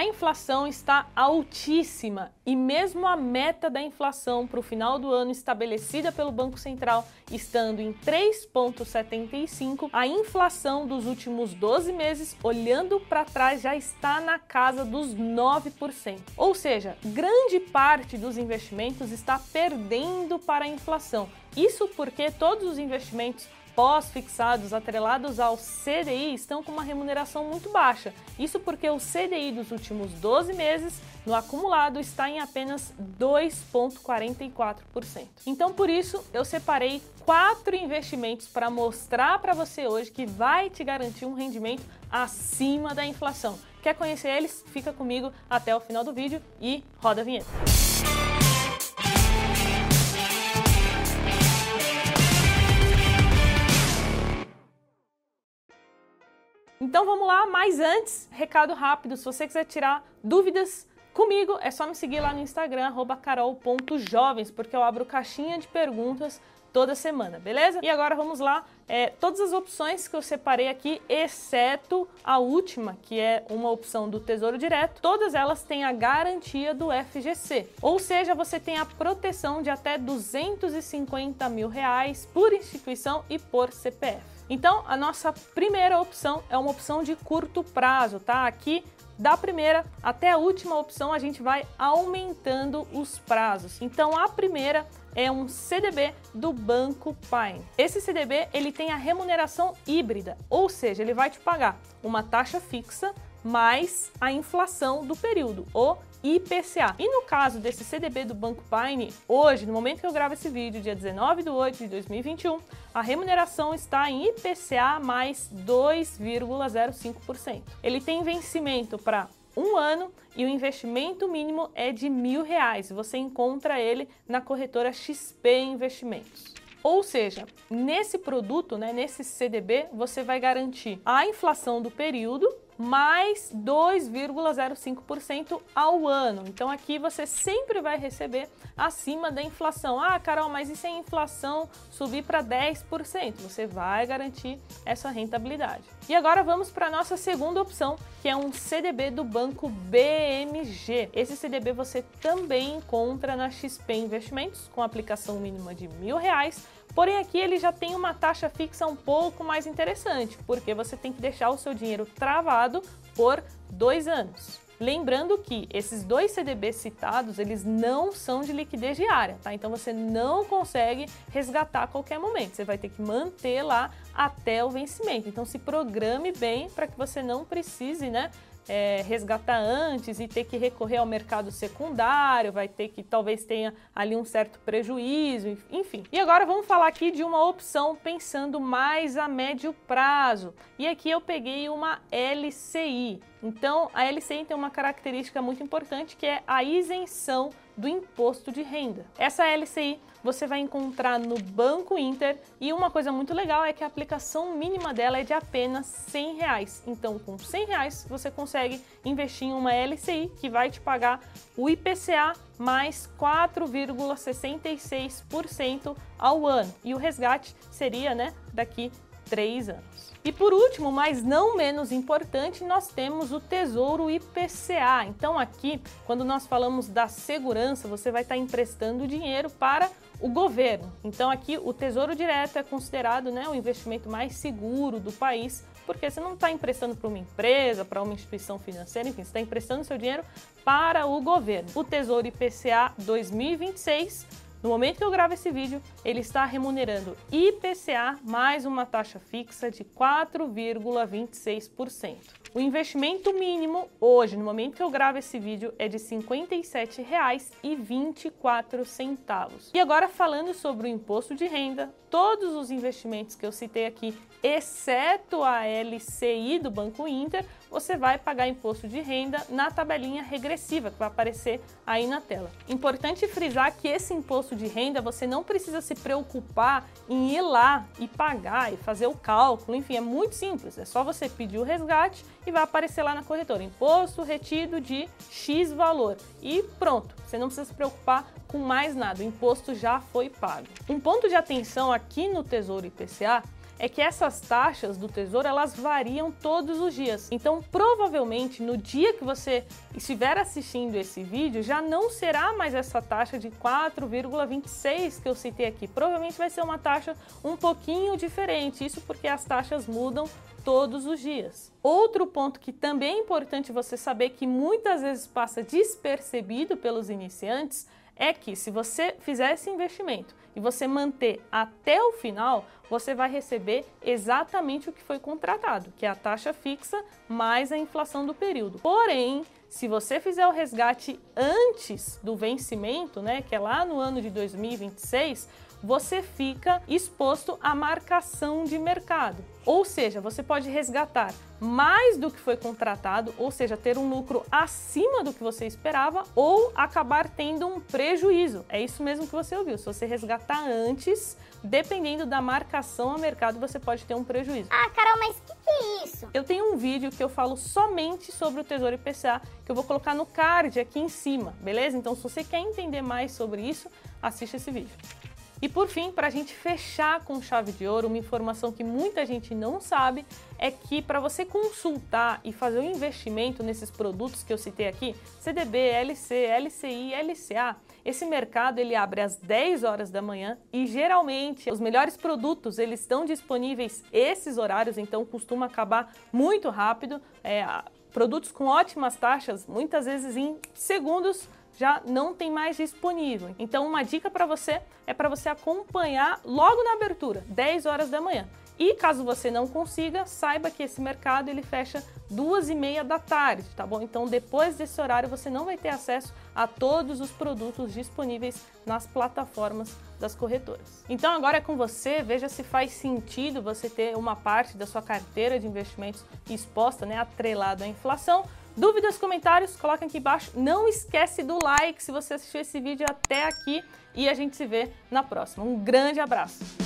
A inflação está altíssima e mesmo a meta da inflação para o final do ano estabelecida pelo Banco Central estando em 3,75, a inflação dos últimos 12 meses, olhando para trás, já está na casa dos 9%. Ou seja, grande parte dos investimentos está perdendo para a inflação. Isso porque todos os investimentos pós-fixados atrelados ao CDI estão com uma remuneração muito baixa. Isso porque o CDI dos últimos 12 meses, no acumulado, está em apenas 2,44%. Então, por isso, eu separei quatro investimentos para mostrar para você hoje que vai te garantir um rendimento acima da inflação. Quer conhecer eles? Fica comigo até o final do vídeo e roda a vinheta. Então vamos lá, mas antes, recado rápido, se você quiser tirar dúvidas comigo, é só me seguir lá no Instagram, carol.jovens, porque eu abro caixinha de perguntas toda semana, beleza? E agora vamos lá, é, todas as opções que eu separei aqui, exceto a última, que é uma opção do Tesouro Direto, todas elas têm a garantia do FGC, ou seja, você tem a proteção de até 250 mil reais por instituição e por CPF. Então, a nossa primeira opção é uma opção de curto prazo, tá? Aqui da primeira até a última opção a gente vai aumentando os prazos. Então, a primeira é um CDB do Banco Pine. Esse CDB ele tem a remuneração híbrida, ou seja, ele vai te pagar uma taxa fixa mais a inflação do período, IPCA. E no caso desse CDB do Banco Pine, hoje, no momento que eu gravo esse vídeo, dia 19 de 8 de 2021, a remuneração está em IPCA mais 2,05%. Ele tem vencimento para um ano e o investimento mínimo é de mil reais. Você encontra ele na corretora XP Investimentos. Ou seja, nesse produto, né, nesse CDB, você vai garantir a inflação do período mais 2,05% ao ano. Então aqui você sempre vai receber acima da inflação. Ah, Carol, mas e se a inflação subir para 10%? Você vai garantir essa rentabilidade. E agora vamos para a nossa segunda opção, que é um CDB do banco BMG. Esse CDB você também encontra na XP Investimentos com aplicação mínima de mil reais Porém, aqui ele já tem uma taxa fixa um pouco mais interessante, porque você tem que deixar o seu dinheiro travado por dois anos. Lembrando que esses dois CDBs citados, eles não são de liquidez diária, tá? Então você não consegue resgatar a qualquer momento. Você vai ter que manter lá até o vencimento. Então se programe bem para que você não precise, né, é, resgatar antes e ter que recorrer ao mercado secundário, vai ter que talvez tenha ali um certo prejuízo, enfim. E agora vamos falar aqui de uma opção pensando mais a médio prazo. E aqui eu peguei uma LCI. Então, a LCI tem uma característica muito importante que é a isenção do imposto de renda. Essa LCI você vai encontrar no Banco Inter e uma coisa muito legal é que a aplicação mínima dela é de apenas 100 reais. Então, com 100 reais você consegue investir em uma LCI que vai te pagar o IPCA mais 4,66% ao ano e o resgate seria, né, daqui três anos. E por último, mas não menos importante, nós temos o Tesouro IPCA. Então aqui, quando nós falamos da segurança, você vai estar emprestando dinheiro para o governo. Então aqui o Tesouro Direto é considerado né, o investimento mais seguro do país, porque você não está emprestando para uma empresa, para uma instituição financeira, enfim, você está emprestando seu dinheiro para o governo. O Tesouro IPCA 2026 no momento que eu gravo esse vídeo, ele está remunerando IPCA mais uma taxa fixa de 4,26%. O investimento mínimo hoje, no momento que eu gravo esse vídeo, é de R$ 57,24. E agora falando sobre o imposto de renda, todos os investimentos que eu citei aqui, exceto a LCI do Banco Inter, você vai pagar imposto de renda na tabelinha regressiva que vai aparecer aí na tela. Importante frisar que esse imposto de renda você não precisa se preocupar em ir lá e pagar e fazer o cálculo, enfim, é muito simples, é só você pedir o resgate e vai aparecer lá na corretora, imposto retido de X valor e pronto, você não precisa se preocupar com mais nada, o imposto já foi pago. Um ponto de atenção aqui no Tesouro IPCA é que essas taxas do Tesouro elas variam todos os dias. Então, provavelmente no dia que você estiver assistindo esse vídeo, já não será mais essa taxa de 4,26 que eu citei aqui. Provavelmente vai ser uma taxa um pouquinho diferente. Isso porque as taxas mudam todos os dias. Outro ponto que também é importante você saber que muitas vezes passa despercebido pelos iniciantes é que se você fizer esse investimento e você manter até o final, você vai receber exatamente o que foi contratado, que é a taxa fixa mais a inflação do período. Porém, se você fizer o resgate antes do vencimento, né, que é lá no ano de 2026, você fica exposto à marcação de mercado. Ou seja, você pode resgatar mais do que foi contratado, ou seja, ter um lucro acima do que você esperava, ou acabar tendo um prejuízo. É isso mesmo que você ouviu. Se você resgatar antes, dependendo da marcação a mercado, você pode ter um prejuízo. Ah, Carol, mas o que, que é isso? Eu tenho um vídeo que eu falo somente sobre o Tesouro IPCA, que eu vou colocar no card aqui em cima, beleza? Então, se você quer entender mais sobre isso, assiste esse vídeo. E por fim, para a gente fechar com chave de ouro, uma informação que muita gente não sabe é que para você consultar e fazer um investimento nesses produtos que eu citei aqui, CDB, LC, LCI, LCA, esse mercado ele abre às 10 horas da manhã e geralmente os melhores produtos eles estão disponíveis esses horários, então costuma acabar muito rápido. É, produtos com ótimas taxas, muitas vezes em segundos já não tem mais disponível. Então, uma dica para você é para você acompanhar logo na abertura, 10 horas da manhã. E caso você não consiga, saiba que esse mercado ele fecha duas e meia da tarde, tá bom? Então depois desse horário você não vai ter acesso a todos os produtos disponíveis nas plataformas das corretoras. Então agora é com você, veja se faz sentido você ter uma parte da sua carteira de investimentos exposta, né, atrelado à inflação Dúvidas, comentários, coloquem aqui embaixo. Não esquece do like se você assistiu esse vídeo até aqui e a gente se vê na próxima. Um grande abraço.